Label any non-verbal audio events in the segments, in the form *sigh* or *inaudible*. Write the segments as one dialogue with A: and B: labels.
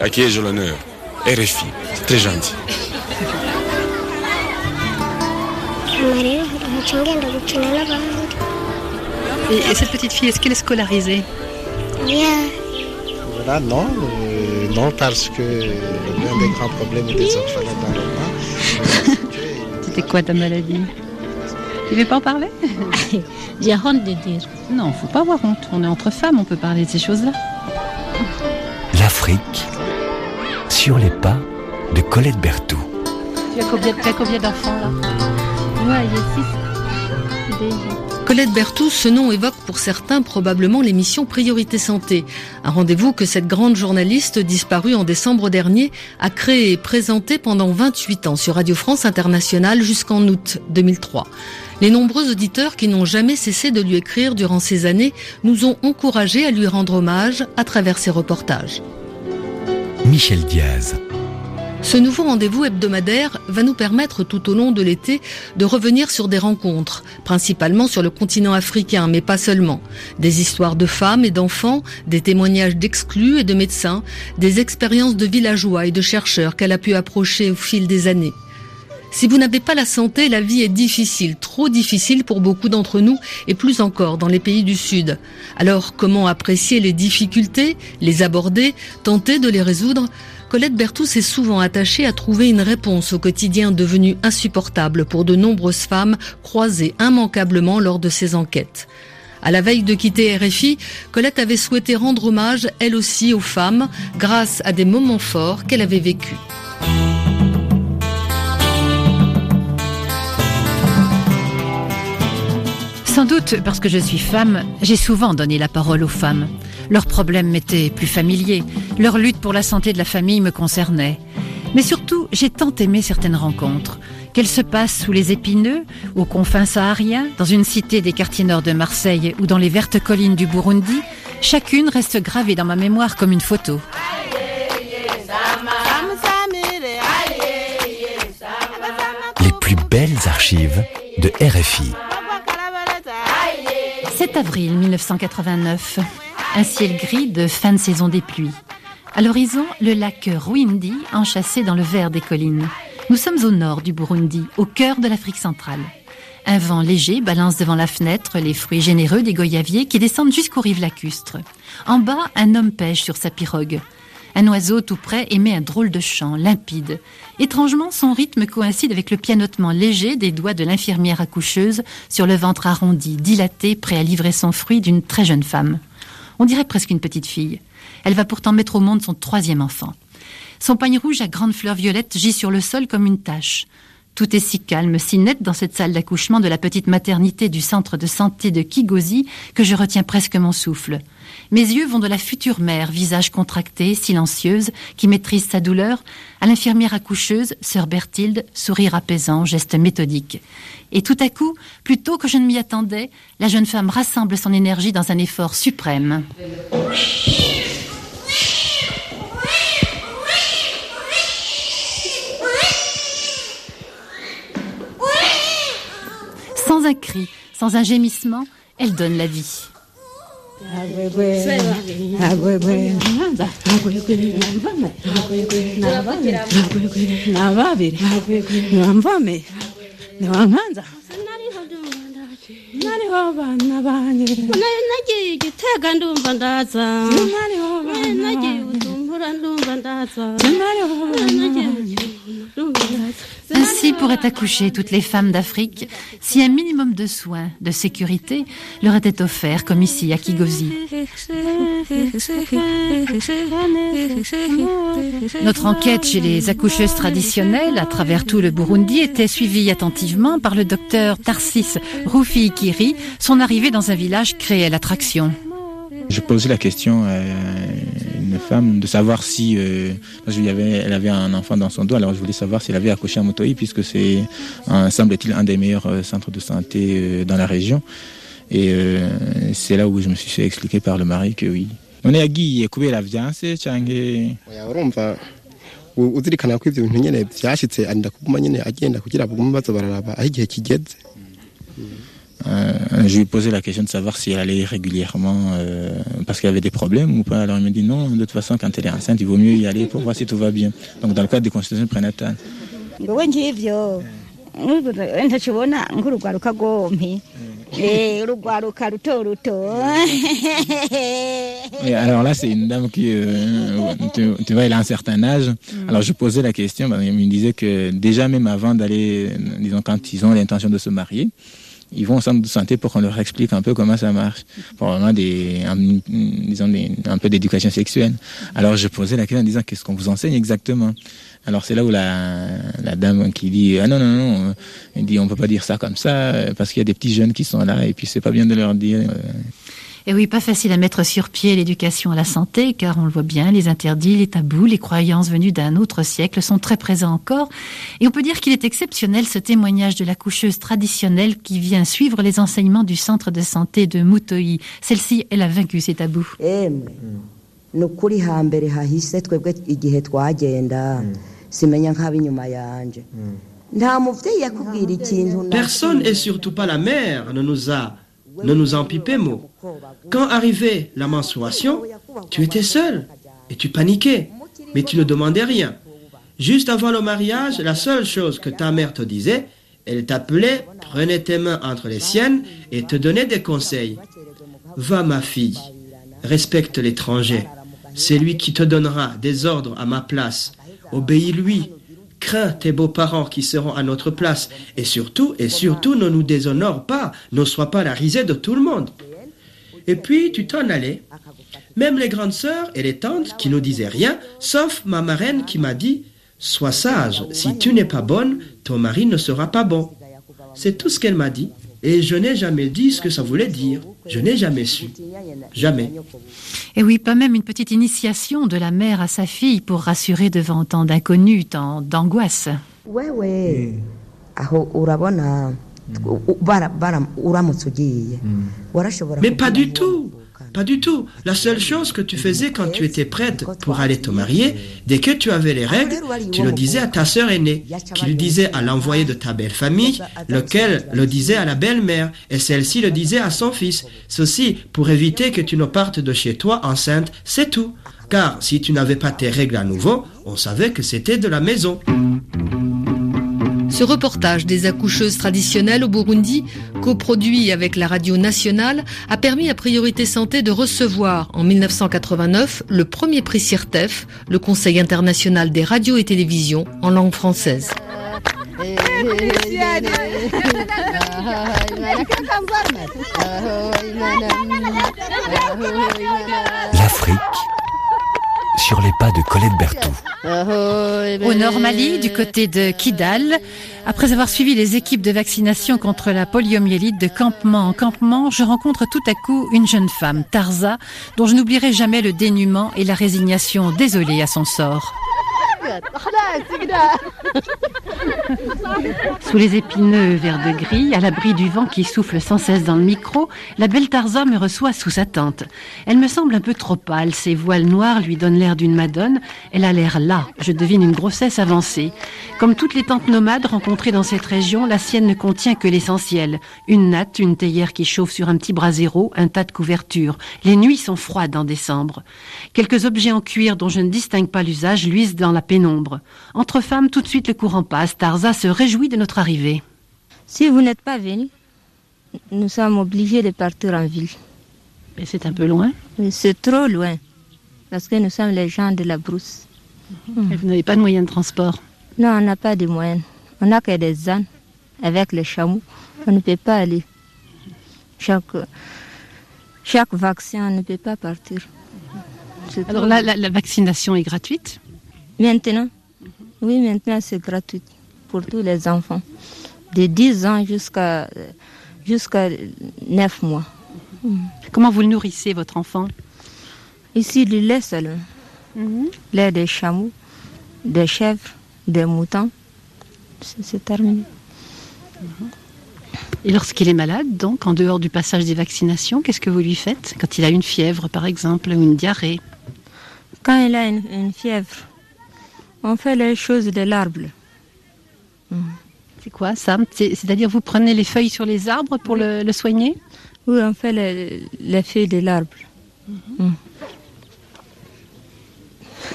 A: À qui ai-je l'honneur? RFI, c'est très gentil.
B: Et, cette petite fille, est-ce qu'elle est scolarisée?
C: Voilà, non. Euh, non, parce que l'un des grands problèmes des orphelins dans le monde.
B: C'était quoi ta maladie? Tu veux pas en parler? *laughs*
D: J'ai honte de dire.
B: Non, faut pas avoir honte. On est entre femmes, on peut parler de ces choses-là.
E: L'Afrique, sur les pas de Colette Berthoud.
B: Tu as combien, d'enfants là
D: j'ai six.
F: Colette Berthoud, ce nom évoque pour certains probablement l'émission Priorité Santé, un rendez-vous que cette grande journaliste disparue en décembre dernier a créé et présenté pendant 28 ans sur Radio France Internationale jusqu'en août 2003. Les nombreux auditeurs qui n'ont jamais cessé de lui écrire durant ces années nous ont encouragés à lui rendre hommage à travers ses reportages.
E: Michel Diaz.
F: Ce nouveau rendez-vous hebdomadaire va nous permettre tout au long de l'été de revenir sur des rencontres, principalement sur le continent africain, mais pas seulement. Des histoires de femmes et d'enfants, des témoignages d'exclus et de médecins, des expériences de villageois et de chercheurs qu'elle a pu approcher au fil des années. Si vous n'avez pas la santé, la vie est difficile, trop difficile pour beaucoup d'entre nous et plus encore dans les pays du Sud. Alors comment apprécier les difficultés, les aborder, tenter de les résoudre? Colette Berthoud s'est souvent attachée à trouver une réponse au quotidien devenu insupportable pour de nombreuses femmes croisées immanquablement lors de ses enquêtes. À la veille de quitter RFI, Colette avait souhaité rendre hommage, elle aussi, aux femmes, grâce à des moments forts qu'elle avait vécus.
B: Sans doute parce que je suis femme, j'ai souvent donné la parole aux femmes. Leurs problèmes m'étaient plus familiers, leur lutte pour la santé de la famille me concernait. Mais surtout, j'ai tant aimé certaines rencontres, qu'elles se passent sous les épineux, aux confins sahariens, dans une cité des quartiers nord de Marseille ou dans les vertes collines du Burundi, chacune reste gravée dans ma mémoire comme une photo.
E: Les plus belles archives de RFI.
B: 7 avril 1989. Un ciel gris de fin de saison des pluies. À l'horizon, le lac Rwindi enchâssé dans le vert des collines. Nous sommes au nord du Burundi, au cœur de l'Afrique centrale. Un vent léger balance devant la fenêtre les fruits généreux des goyaviers qui descendent jusqu'aux rives lacustres. En bas, un homme pêche sur sa pirogue. Un oiseau tout près émet un drôle de chant, limpide. Étrangement, son rythme coïncide avec le pianotement léger des doigts de l'infirmière accoucheuse sur le ventre arrondi, dilaté, prêt à livrer son fruit d'une très jeune femme. On dirait presque une petite fille. Elle va pourtant mettre au monde son troisième enfant. Son pagne rouge à grandes fleurs violettes gît sur le sol comme une tache. Tout est si calme, si net dans cette salle d'accouchement de la petite maternité du centre de santé de Kigosi que je retiens presque mon souffle. Mes yeux vont de la future mère, visage contracté, silencieuse, qui maîtrise sa douleur, à l'infirmière accoucheuse, sœur Berthilde, sourire apaisant, geste méthodique. Et tout à coup, plus tôt que je ne m'y attendais, la jeune femme rassemble son énergie dans un effort suprême. Sans un cri, sans un gémissement, elle donne la vie. Ainsi pourraient accoucher toutes les femmes d'Afrique si un minimum de soins, de sécurité leur était offert, comme ici à Kigosi. Notre enquête chez les accoucheuses traditionnelles à travers tout le Burundi était suivie attentivement par le docteur Tarsis Roufi Ikiri. Son arrivée dans un village créait l'attraction.
G: Je posais la question une de savoir si euh, elle avait un enfant dans son dos, alors je voulais savoir si elle avait accouché à Motoï puisque c'est semble-t-il un des meilleurs euh, centres de santé euh, dans la région. Et euh, c'est là où je me suis fait expliquer par le mari que oui. On est agiye kubera vyanse canke
C: urumva uzirikana ko
G: euh, je lui ai posé la question de savoir si elle allait régulièrement euh, parce qu'elle avait des problèmes ou pas. Alors il me dit non, de toute façon, quand elle est enceinte, il vaut mieux y aller pour voir si tout va bien. Donc dans le cadre des consultations prénatales. Et alors là, c'est une dame qui, euh, tu, tu vois, elle a un certain âge. Alors je posais la question, il me disait que déjà même avant d'aller, euh, disons quand ils ont l'intention de se marier, ils vont au centre de santé pour qu'on leur explique un peu comment ça marche, vraiment des, un, disons des, un peu d'éducation sexuelle. Alors je posais la question en disant qu'est-ce qu'on vous enseigne exactement? Alors c'est là où la, la dame qui dit ah non non non, elle dit on peut pas dire ça comme ça euh, parce qu'il y a des petits jeunes qui sont là et puis c'est pas bien de leur dire.
B: Et oui, pas facile à mettre sur pied l'éducation à la santé, car on le voit bien, les interdits, les tabous, les croyances venues d'un autre siècle sont très présents encore. Et on peut dire qu'il est exceptionnel ce témoignage de la coucheuse traditionnelle qui vient suivre les enseignements du centre de santé de Mutoi. Celle-ci, elle a vaincu ces tabous.
H: yakubwira ikintu na
I: Personne et surtout pas la mère ne nous a ne nous mot. Quand arrivait la menstruation, tu étais seul et tu paniquais, mais tu ne demandais rien. Juste avant le mariage, la seule chose que ta mère te disait, elle t'appelait, prenait tes mains entre les siennes et te donnait des conseils. Va ma fille, respecte l'étranger. C'est lui qui te donnera des ordres à ma place. Obéis-lui. Crains tes beaux-parents qui seront à notre place. Et surtout, et surtout, ne nous déshonore pas. Ne sois pas la risée de tout le monde. Et puis, tu t'en allais. Même les grandes sœurs et les tantes qui ne disaient rien, sauf ma marraine qui m'a dit Sois sage, si tu n'es pas bonne, ton mari ne sera pas bon. C'est tout ce qu'elle m'a dit. Et je n'ai jamais dit ce que ça voulait dire. Je n'ai jamais su. Jamais.
B: Et oui, pas même une petite initiation de la mère à sa fille pour rassurer devant tant d'inconnus, tant d'angoisse.
H: ugiye warashobora
I: Mais pas du tout. Pas du tout. La seule chose que tu faisais quand tu étais prête pour aller te marier, dès que tu avais les règles, tu le disais à ta sœur aînée, qui le disait à l'envoyé de ta belle famille, lequel le disait à la belle-mère, et celle-ci le disait à son fils. Ceci pour éviter que tu ne partes de chez toi enceinte, c'est tout. Car si tu n'avais pas tes règles à nouveau, on savait que c'était de la maison.
F: Ce reportage des accoucheuses traditionnelles au Burundi, coproduit avec la radio nationale, a permis à Priorité Santé de recevoir en 1989 le premier prix CIRTEF, le Conseil international des radios et télévisions en langue française.
E: L'Afrique sur les pas de Colette Berthoud.
B: Au Nord Mali, du côté de Kidal, après avoir suivi les équipes de vaccination contre la poliomyélite de campement en campement, je rencontre tout à coup une jeune femme, Tarza, dont je n'oublierai jamais le dénuement et la résignation désolée à son sort. Sous les épineux verts de gris, à l'abri du vent qui souffle sans cesse dans le micro, la belle Tarza me reçoit sous sa tente. Elle me semble un peu trop pâle, ses voiles noirs lui donnent l'air d'une madone. Elle a l'air là, je devine une grossesse avancée. Comme toutes les tentes nomades rencontrées dans cette région, la sienne ne contient que l'essentiel. Une natte, une théière qui chauffe sur un petit brasero, un tas de couvertures. Les nuits sont froides en décembre. Quelques objets en cuir dont je ne distingue pas l'usage luisent dans la. Entre femmes, tout de suite le courant passe. Tarza se réjouit de notre arrivée.
D: Si vous n'êtes pas venu, nous sommes obligés de partir en ville.
B: Mais c'est un peu loin.
D: C'est trop loin, parce que nous sommes les gens de la brousse.
B: Et vous n'avez pas de moyen de transport?
D: Non, on n'a pas de moyens. On n'a que des ânes avec les chameaux. On ne peut pas aller. Chaque, chaque vaccin, on ne peut pas partir.
B: Alors là, la, la vaccination est gratuite?
D: Maintenant, oui, maintenant c'est gratuit pour tous les enfants, de 10 ans jusqu'à jusqu'à 9 mois.
B: Comment vous le nourrissez, votre enfant?
D: Ici, du lait seulement. Lait des chameaux, des chèvres, des moutons. C'est c'est terminé.
B: Et lorsqu'il est malade, donc, en dehors du passage des vaccinations, qu'est-ce que vous lui faites? Quand il a une fièvre, par exemple, ou une diarrhée?
D: Quand il a une, une fièvre, on fait les choses de l'arbre.
B: C'est quoi ça C'est-à-dire vous prenez les feuilles sur les arbres pour le, le, soigner
D: Oui, on fait les, les feuilles de l'arbre. Mm. Mm.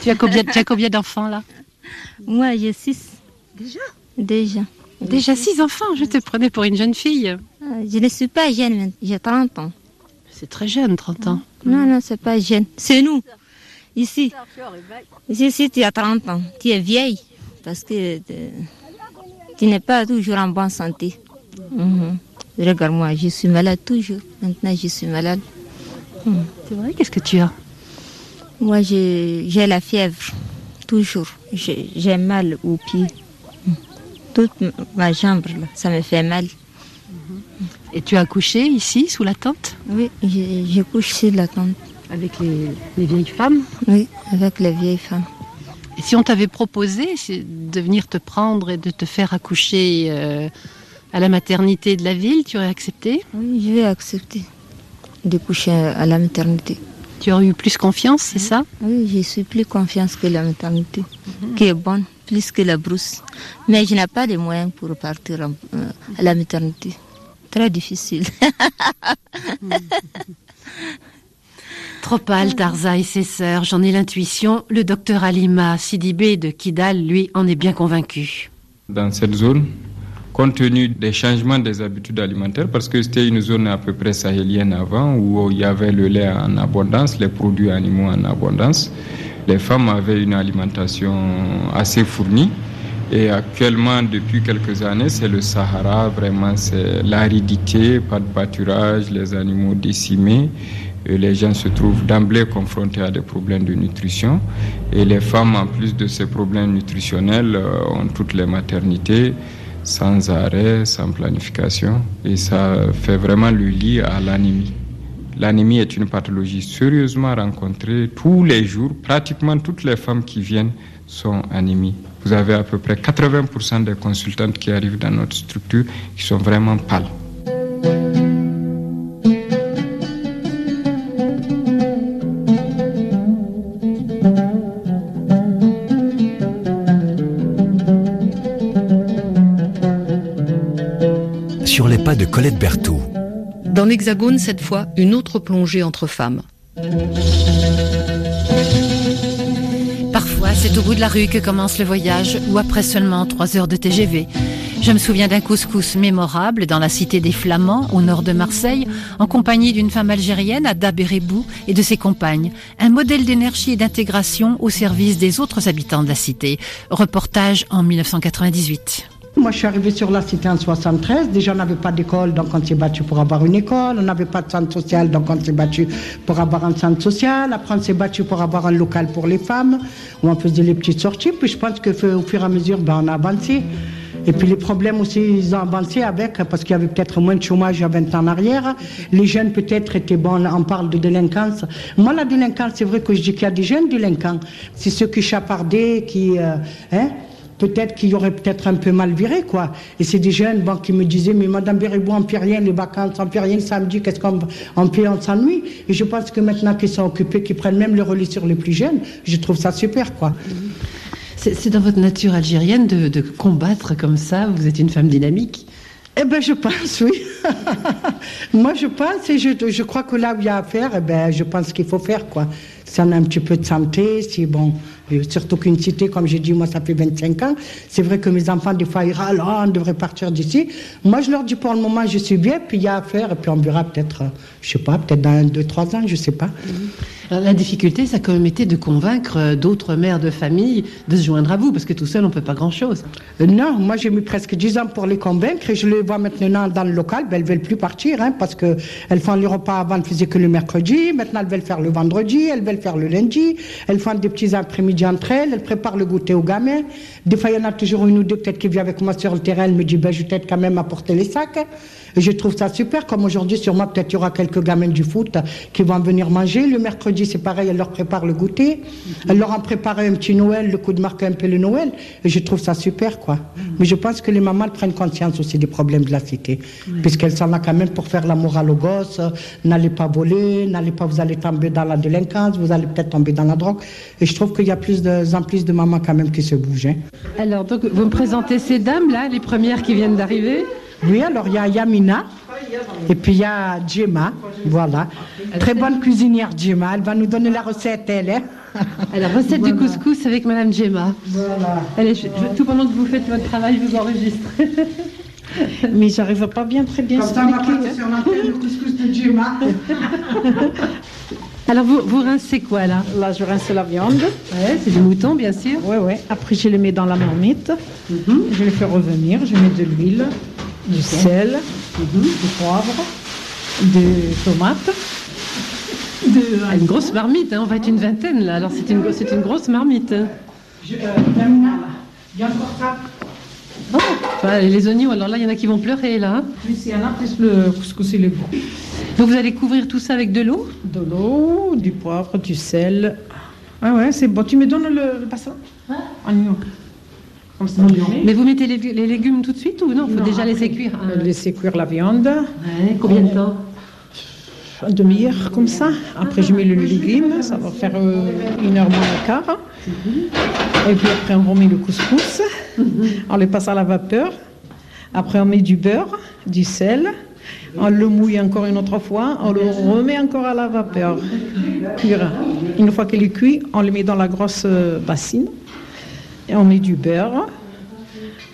B: Tu as combien, tu as combien d'enfants là
D: Moi, j'ai six.
B: Déjà
D: Déjà.
B: Déjà six enfants Je te prenais pour une jeune fille.
D: Je ne suis pas jeune, j'ai 30 ans.
B: C'est très jeune, 30 ans.
D: Non, non, c'est pas jeune. C'est nous. Ici. Ici, tu as 30 ans. Tu es vieille parce que tu n'es pas toujours en bonne santé. Mhm. Regarde-moi, je suis malade toujours. Maintenant, je suis malade.
B: Mhm. C'est vrai, qu'est-ce que tu as?
D: Moi, j'ai la fièvre, toujours. J'ai mal au pied. Mhm. Toute ma jambe, là, ça me fait mal.
B: Et tu as accouché ici, sous la tente?
D: Oui, j'ai couché sous la tente.
B: Avec les, les, vieilles femmes
D: Oui, avec les vieilles femmes.
B: Et si on t'avait proposé de venir te prendre et de te faire accoucher euh, à la maternité de la ville, tu aurais accepté?
D: Oui, je vais accepter de coucher à la maternité.
B: Tu aurais eu plus confiance, c'est ça?
D: Oui, j'ai suis plus confiance que la maternité, mm -hmm. qui est bonne, plus que la brousse. Mais je n'ai pas les moyens pour partir en, euh, à la maternité. Très difficile. *laughs* *laughs*
B: Trop pâle, Tarza et ses sœurs, j'en ai l'intuition. Le docteur Alima Sidibé de Kidal, lui, en est bien convaincu.
J: Dans cette zone, compte tenu des changements des habitudes alimentaires, parce que c'était une zone à peu près sahélienne avant, où il y avait le lait en abondance, les produits animaux en abondance, les femmes avaient une alimentation assez fournie. Et actuellement, depuis quelques années, c'est le Sahara, vraiment, c'est l'aridité, pas de pâturage, les animaux décimés. Et les gens se trouvent d'emblée confrontés à des problèmes de nutrition. Et les femmes, en plus de ces problèmes nutritionnels, ont toutes les maternités sans arrêt, sans planification. Et ça fait vraiment le lit à l'anémie. L'anémie est une pathologie sérieusement rencontrée tous les jours. Pratiquement toutes les femmes qui viennent sont anémies. Vous avez à peu près 80% des consultantes qui arrivent dans notre structure qui sont vraiment pâles.
E: Pas de Colette Berthoud.
F: Dans l'Hexagone, cette fois, une autre plongée entre femmes.
B: Parfois, c'est au bout de la rue que commence le voyage, ou après seulement trois heures de TGV. Je me souviens d'un couscous mémorable dans la cité des Flamands, au nord de Marseille, en compagnie d'une femme algérienne, Ada Berébou, et de ses compagnes. Un modèle d'énergie et d'intégration au service des autres habitants de la cité. Reportage en 1998.
K: Moi, je suis arrivée sur la cité en 73. Déjà, on n'avait pas d'école, donc on s'est battu pour avoir une école. On n'avait pas de centre social, donc on s'est battu pour avoir un centre social. Après, on s'est battu pour avoir un local pour les femmes, où on faisait les petites sorties. Puis je pense qu'au fur et à mesure, ben, on a avancé. Et puis les problèmes aussi, ils ont avancé avec, parce qu'il y avait peut-être moins de chômage il y a 20 ans en arrière. Les jeunes peut-être étaient bons, on parle de délinquance. Moi, la délinquance, c'est vrai que je dis qu'il y a des jeunes délinquants. C'est ceux qui chapardaient, qui... Euh, hein, peut-être qu'il y aurait peut-être un peu mal viré, quoi. Et c'est des jeunes qui me disaient, mais Madame Bérébou, on fait rien, les vacances, on fait rien samedi, qu'est-ce qu'on on fait, on s'ennuie. Et je pense que maintenant qu'ils sont occupés, qu'ils prennent même le relais sur les plus jeunes, je trouve ça super, quoi.
B: C'est dans votre nature algérienne de, combattre comme ça, vous êtes une femme dynamique
K: eh ben, je pense, oui. *laughs* Moi, je pense et je, crois que là où il y a à eh ben, je pense qu'il faut faire, quoi. Si on a un petit peu de santé, si bon, surtout qu'une cité, comme j'ai dit, moi, ça fait 25 ans. C'est vrai que mes enfants, des fois, ils râlent, oh, on devrait partir d'ici. Moi, je leur dis pour le moment, je suis bien, puis il y a à faire, et puis on verra peut-être, je sais pas, peut-être dans deux, trois ans, je sais pas.
B: Alors, la difficulté, ça a quand même été de convaincre d'autres mères de famille de se joindre à vous, parce que tout seul, on peut pas grand-chose.
K: Euh, non, moi, j'ai mis presque 10 ans pour les convaincre, et je les vois maintenant dans le local, ben, elles veulent plus partir, hein, parce que elles font les repas avant, elles faisaient que le mercredi, maintenant elles veulent faire le vendredi, elles veulent faire le lundi, elles font des petits après-midi entre elles, elles préparent le goûter aux gamins. Des fois, il y en a toujours une ou deux peut-être qui vient avec moi sur le terrain, elle me dit, ben, je t'aide quand même à porter les sacs. Et je trouve ça super, comme aujourd'hui, sûrement, peut-être il y aura quelques gamins du foot qui vont venir manger le mercredi c'est pareil, elle leur prépare le goûter. Elle leur en prépare un petit Noël, le coup de marquer un peu le Noël. Et je trouve ça super, quoi. Mais je pense que les mamans elles prennent conscience aussi des problèmes de la cité. Puisqu'elles sont là quand même pour faire la morale aux gosses. N'allez pas voler, n'allez pas, vous allez tomber dans la délinquance, vous allez peut-être tomber dans la drogue. Et je trouve qu'il y a plus de, en plus de mamans quand même qui se bougent. hein.
L: Alors, donc, vous me présentez ces dames-là, les premières qui viennent d'arriver?
K: Oui, alors il y a Yamina. Et puis il y a Djema, voilà. Très bonne cuisinière Djema, elle va nous donner la recette, elle. Hein.
L: Alors, recette du couscous avec Madame Gemma.
K: Voilà.
L: Allez, je- je- tout pendant que vous faites votre travail, je vous enregistre. *laughs*
K: Mais j'arrive pas bien, très bien. Comme ça, on va passer sur l'antenne le couscous de Djema. *laughs*
L: Alors, vous, vous rincez quoi là?
K: Là, je rince la viande.
L: Ouais, c'est du mouton, bien sûr.
K: Oui, oui. Après, je les mets dans la marmite. Je les fais revenir. Je mets de l'huile, du sel, du poivre, des tomates. De...
L: Ah, Une grosse marmite, hein, on va être une vingtaine là. Alors, c'est une, c'est une grosse marmite. hein.
K: Je, euh, Yamina, là. Il y a encore ça.
L: Oh, enfin, les oignons, alors là, il y en a qui vont pleurer là. hein.
K: Plus le couscous bon.
L: Donc, vous allez couvrir tout ça avec de l'eau?
K: De l'eau, du poivre, du sel. Ah ouais, c'est bon. Tu me donnes le, le bassin? Oignon.
L: Mais vous mettez les, les légumes tout de suite ou non? Il faut
K: Non,
L: déjà
K: après,
L: laisser cuire hein?
K: Laisser cuire la viande.
L: Ouais, Combien de temps?
K: Une demi-heure comme ça. Après, je mets le légume. Ça va faire euh, une heure moins le quart. Et puis après, on remet le couscous. On le passe à la vapeur. Après, on met du beurre, du sel. On le mouille encore une autre fois. On le remet encore à la vapeur. Une fois qu'il est cuit, on le met dans la grosse euh, bassine. On met du beurre.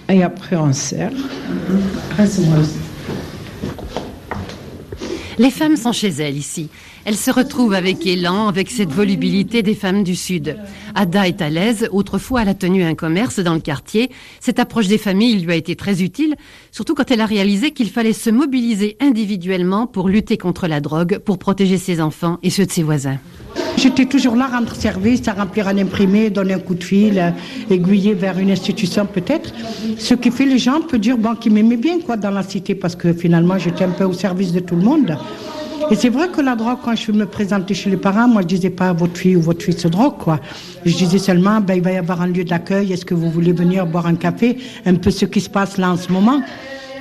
K: Et après, on sert.
B: Les femmes sont chez elles ici. Elles se retrouvent avec élan, avec cette volubilité des femmes du Sud. Ada est à l'aise. Autrefois, elle a tenu un commerce dans le quartier. Cette approche des familles lui a été très utile, surtout quand elle a réalisé qu'il fallait se mobiliser individuellement pour lutter contre la drogue, pour protéger ses enfants et ceux de ses voisins.
K: J'étais toujours là, rendre service, à remplir un imprimé, donner un coup de fil, euh, aiguiller vers une institution peut-être. Ce qui fait les gens peut dire bon, qu'ils m'aimaient bien quoi dans la cité parce que finalement j'étais un peu au service de tout le monde. Et c'est vrai que la drogue, quand je me présentais chez les parents, moi je disais pas votre fille ou votre fille se drogue quoi. Je disais seulement ben, il va y avoir un lieu d'accueil, est-ce que vous voulez venir boire un café, un peu ce qui se passe là en ce moment.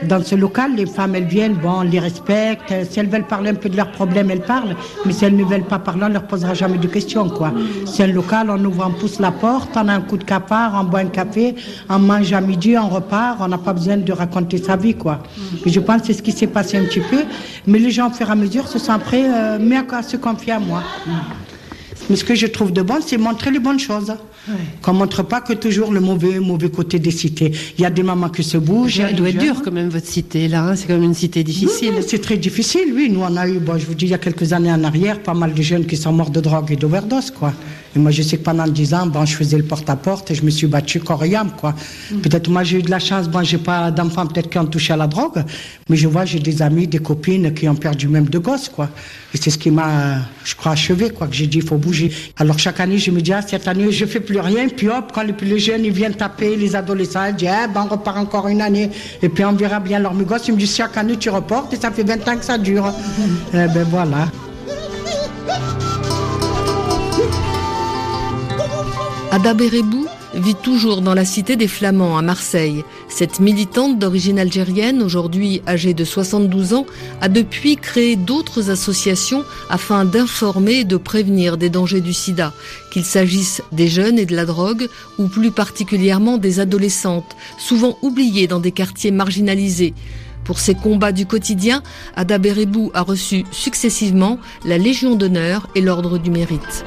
K: Dans ce local, les femmes, elles viennent, bon, on les respecte. Si elles veulent parler un peu de leurs problèmes, elles parlent. Mais si elles ne veulent pas parler, on ne leur posera jamais de questions, quoi. C'est un local, on ouvre, on pousse la porte, on a un coup de capard, on boit un café, on mange à midi, on repart, on n'a pas besoin de raconter sa vie, quoi. Je pense que c'est ce qui s'est passé un petit peu. Mais les gens, au fur et à mesure, se sont prêts, euh, mais à se confier à moi. Mais ce que je trouve de bon, c'est montrer les bonnes choses. Qu'on ne montre pas que toujours le mauvais, mauvais côté des cités. Il y a des mamans qui se bougent.
L: Elle doit être dure quand même, votre cité là. hein. C'est quand même une cité difficile.
K: Oui, C'est très difficile, oui. Nous, on a eu, bon, je vous dis, il y a quelques années en arrière, pas mal de jeunes qui sont morts de drogue et d'overdose, quoi. Et moi, je sais que pendant dix ans, bon, je faisais le porte-à-porte et je me suis battue corps et âme, quoi. Peut-être moi, j'ai eu de la chance, bon, j'ai pas d'enfants peut-être qui ont touché à la drogue, mais je vois, j'ai des amis, des copines qui ont perdu même de gosses, quoi. Et c'est ce qui m'a, je crois, achevé, quoi, que j'ai dit, il faut bouger. Alors, chaque année, je me dis, ah, cette année, je fais plus rien, puis hop, quand les plus jeunes, ils viennent taper, les adolescents, ils disent, ah, ben, on repart encore une année, et puis on verra bien leurs gosses. Ils me disent, chaque année, tu reportes, et ça fait 20 ans que ça dure. *laughs* Eh ben, voilà.
F: Ada Berébou vit toujours dans la cité des Flamands à Marseille. Cette militante d'origine algérienne, aujourd'hui âgée de 72 ans, a depuis créé d'autres associations afin d'informer et de prévenir des dangers du sida, qu'il s'agisse des jeunes et de la drogue, ou plus particulièrement des adolescentes, souvent oubliées dans des quartiers marginalisés. Pour ces combats du quotidien, Ada Berébou a reçu successivement la Légion d'honneur et l'Ordre du mérite.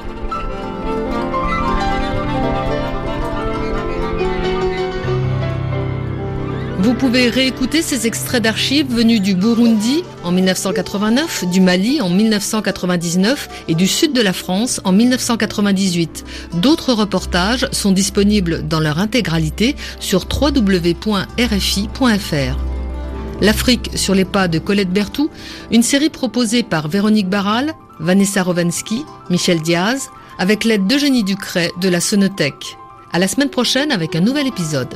F: Vous pouvez réécouter ces extraits d'archives venus du Burundi en 1989, du Mali en 1999 et du sud de la France en 1998. D'autres reportages sont disponibles dans leur intégralité sur www.rfi.fr. L'Afrique sur les pas de Colette Bertou, une série proposée par Véronique Barral, Vanessa Rovansky, Michel Diaz, avec l'aide d'Eugénie Ducret de la Sonothèque. À la semaine prochaine avec un nouvel épisode.